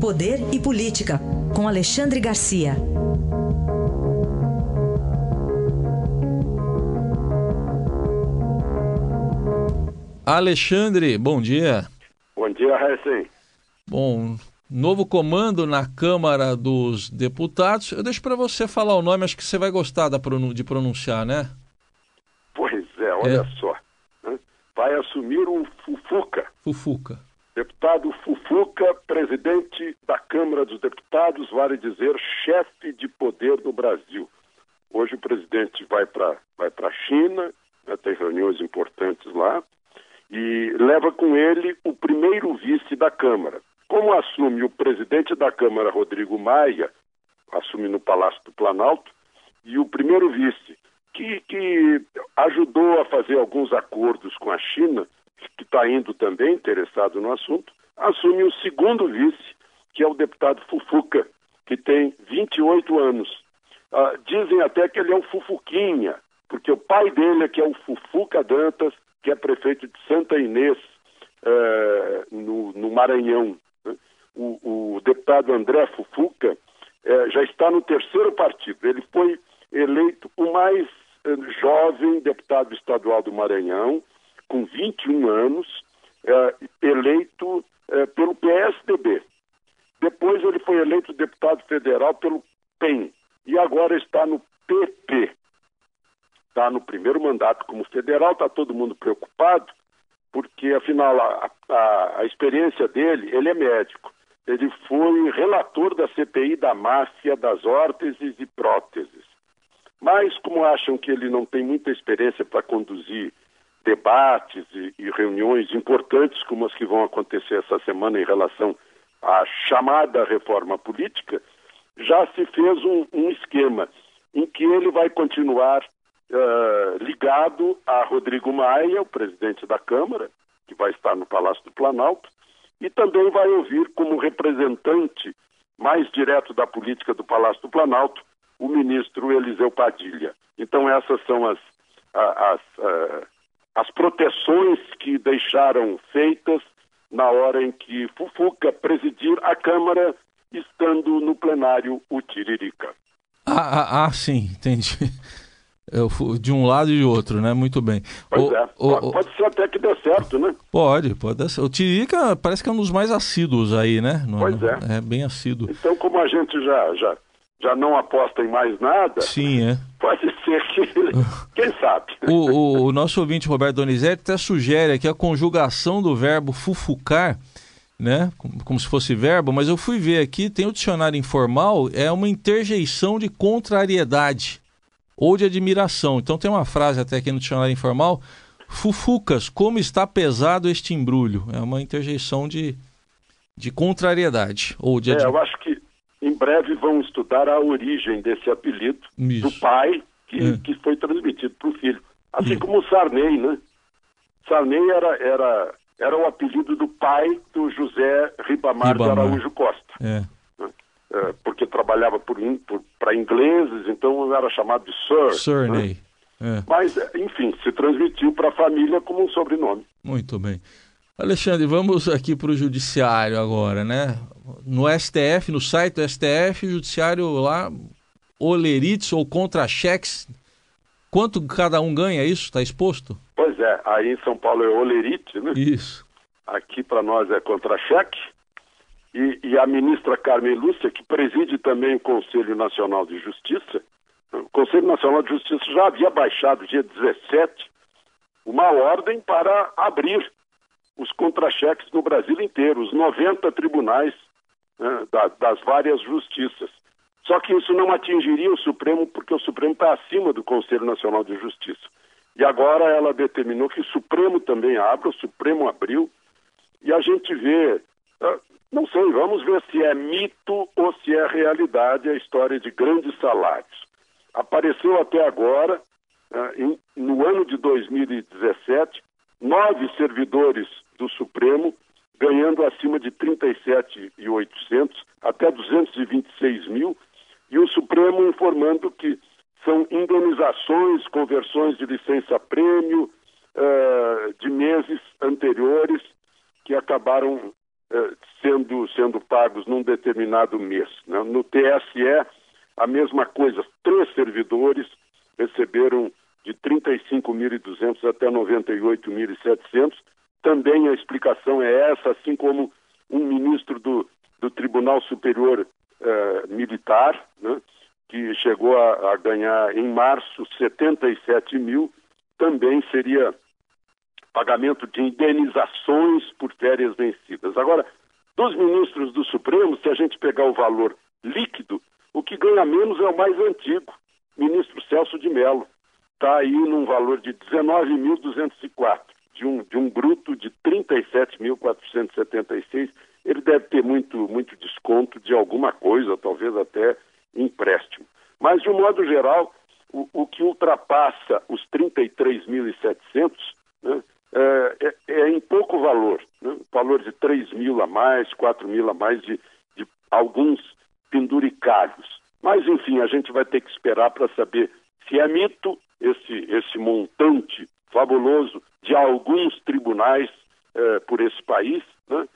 Poder e Política, com Alexandre Garcia. Alexandre, bom dia. Bom dia, Hessen. Bom, novo comando na Câmara dos Deputados. Eu deixo para você falar o nome, acho que você vai gostar de pronunciar, né? Pois é, olha é. só. Né? Vai assumir o Fufuca. Fufuca. Deputado Fufuca, presidente da Câmara dos Deputados, vale dizer, chefe de poder do Brasil. Hoje o presidente vai para vai a China, né, tem reuniões importantes lá, e leva com ele o primeiro vice da Câmara. Como assume o presidente da Câmara, Rodrigo Maia, assume no Palácio do Planalto, e o primeiro vice, que, que ajudou a fazer alguns acordos com a China, que está indo também interessado no assunto, assume o segundo vice, que é o deputado Fufuca, que tem 28 anos. Ah, dizem até que ele é um Fufuquinha, porque o pai dele é que é o Fufuca Dantas, que é prefeito de Santa Inês, eh, no, no, Maranhão. Né? O, o, deputado André Fufuca eh, já está no terceiro partido. Ele foi eleito o mais eh, jovem deputado estadual do Maranhão, com 21 anos, é, eleito é, pelo PSDB. Depois ele foi eleito deputado federal pelo PEN e agora está no PP. Está no primeiro mandato como federal, está todo mundo preocupado, porque afinal a, a, a experiência dele, ele é médico. Ele foi relator da CPI da máfia das órteses e próteses. Mas, como acham que ele não tem muita experiência para conduzir debates e, e, reuniões importantes como as que vão acontecer essa semana em relação à chamada reforma política, já se fez um, um esquema em que ele vai continuar uh, ligado a Rodrigo Maia, o presidente da Câmara, que vai estar no Palácio do Planalto, e também vai ouvir como representante mais direto da política do Palácio do Planalto o ministro Eliseu Padilha. Então essas são as, as, as uh, as proteções que deixaram feitas na hora em que Fufuca presidir a Câmara, estando no plenário o Tiririca. Ah, ah, ah sim, entendi. Eu, de um lado e de outro, né? Muito bem. Pois o, é. O, pode ser até que dê certo, né? Pode, pode ser. O Tiririca parece que é um dos mais assíduos aí, né? No, pois é. É bem assíduo. Então, como a gente já, já já não aposta em mais nada. Sim, é. Pode. Quem sabe? O, o, o nosso ouvinte Roberto Donizete até sugere aqui a conjugação do verbo fufucar, né? Como se fosse verbo, mas eu fui ver aqui, tem o dicionário informal, é uma interjeição de contrariedade ou de admiração. Então tem uma frase até aqui no dicionário informal: Fufucas, como está pesado este embrulho. É uma interjeição de, de contrariedade. Ou de é, eu acho que em breve vão estudar a origem desse apelido Isso. do pai que, é. que foi transmitido para o filho. Assim como o Sarney, né? Sarney era, era, era o apelido do pai do José Ribamar, Ribamar. de Araújo Costa. É. Né? É, porque trabalhava para ingleses, então era chamado de Sir. Surney. Né? É. Mas, enfim, se transmitiu para a família como um sobrenome. Muito bem. Alexandre, vamos aqui para o judiciário agora, né? No STF, no site do STF, o judiciário lá, olerites ou contra-cheques, quanto cada um ganha isso? Está exposto? Pois é, aí em São Paulo é olerite, né? Isso. Aqui para nós é contra-cheque. E, e, a ministra Carmen Lúcia, que preside também o Conselho Nacional de Justiça, o Conselho Nacional de Justiça já havia baixado, dia 17, uma ordem para abrir os contra-cheques no Brasil inteiro, os 90 tribunais né, da, das várias justiças. Só que isso não atingiria o Supremo, porque o Supremo está acima do Conselho Nacional de Justiça. E agora ela determinou que o Supremo também abra, o Supremo abriu, e a gente vê, ah, não sei, vamos ver se é mito ou se é realidade a história de grandes salários. Apareceu até agora, ah, no ano de 2017, nove servidores do Supremo ganhando acima de 37.800 até 226 mil e o Supremo informando que são indenizações, conversões de licença-prêmio uh, de meses anteriores que acabaram eh, sendo, sendo pagos num determinado mês. Né? No TSE, a mesma coisa, três servidores receberam de 35.200 até 98.700. Também a explicação é essa, assim como um ministro do, do Tribunal Superior eh, Militar, né, que chegou a, a, ganhar em março 77 mil, também seria pagamento de indenizações por férias vencidas. Agora, dos ministros do Supremo, se a gente pegar o valor líquido, o que ganha menos é o mais antigo, ministro Celso de Mello. Está aí num valor de 19.204, de um, de um bruto de 37.476. Deve ter muito, muito desconto de alguma coisa, talvez até empréstimo. Mas, de um modo geral, o, o que ultrapassa os 33.700 né, é, é, é, em pouco valor, né? valor de 3 mil a mais, 4 mil a mais de, de alguns penduricalhos. Mas, enfim, a gente vai ter que esperar para saber se é mito esse, esse montante fabuloso de alguns tribunais eh, por esse país, né?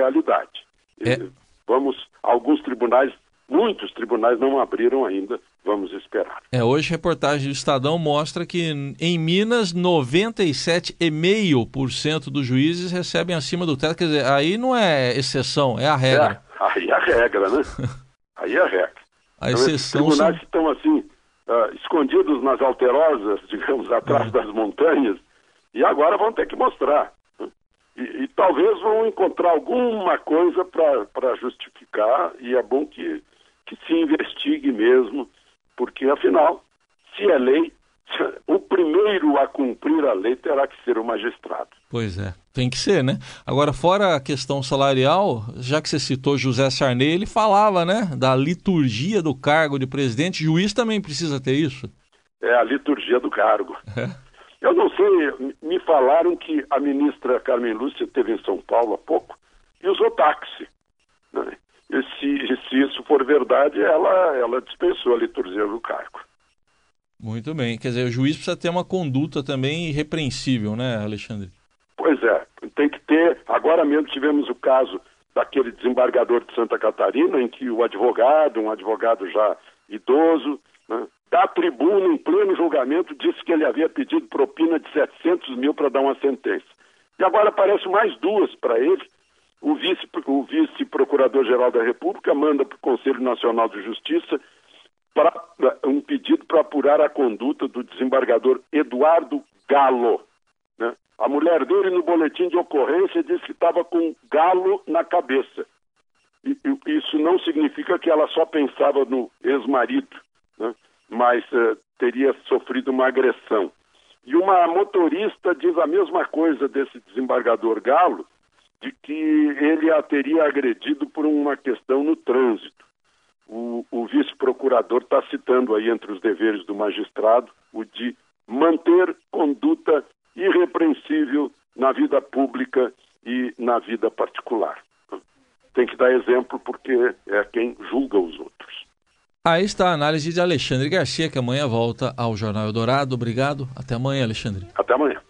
É realidade. É. Vamos, alguns tribunais, muitos tribunais não abriram ainda Vamos esperar. É, hoje a reportagem do Estadão mostra que em Minas 97,5% dos juízes recebem acima do teto. Quer dizer, aí não é exceção, é a regra. É, aí é a regra, né? aí é a regra. A então, exceção então, tribunais são... que estão assim, uh, escondidos nas alterosas, digamos, atrás é. das montanhas, e agora vão ter que mostrar. E, e talvez vão encontrar alguma coisa para justificar, e é bom que, que se investigue mesmo porque afinal, se é lei, o primeiro a cumprir a lei terá que ser o magistrado. Pois é, tem que ser, né? Agora, fora a questão salarial, já que você citou José Sarney, ele falava, né, da liturgia do cargo de presidente. Juiz também precisa ter isso? É a liturgia do cargo. É. Eu não sei, me falaram que a ministra Carmen Lúcia esteve em São Paulo há pouco e usou táxi. Né? E se, se isso for verdade, ela, ela dispensou a liturgia do cargo. Muito bem. Quer dizer, o juiz precisa ter uma conduta também irrepreensível, né, Alexandre? Pois é. Tem que ter. Agora mesmo tivemos o caso daquele desembargador de Santa Catarina, em que o advogado, um advogado já idoso, né, da tribuna, em pleno julgamento, disse que ele havia pedido propina de 700 mil para dar uma sentença. E agora aparecem mais duas para ele, o vice, o vice da República manda para o Conselho Nacional de Justiça pra, um pedido para apurar a conduta do desembargador Eduardo Galo. Né? A mulher dele, no boletim de ocorrência, disse que estava com galo na cabeça. E, isso não significa que ela só pensava no ex-marido, né? Mas uh, teria sofrido uma agressão. E uma motorista diz a mesma coisa desse desembargador Galo, de que ele a teria agredido por uma questão no trânsito. O, o vice-procurador está citando aí entre os deveres do magistrado o de manter conduta irrepreensível na vida pública e na vida particular. Tem que dar exemplo porque é quem julga os. Aí está a análise de Alexandre Garcia, que amanhã volta ao Jornal Eldorado. Obrigado. Até amanhã, Alexandre. Até amanhã.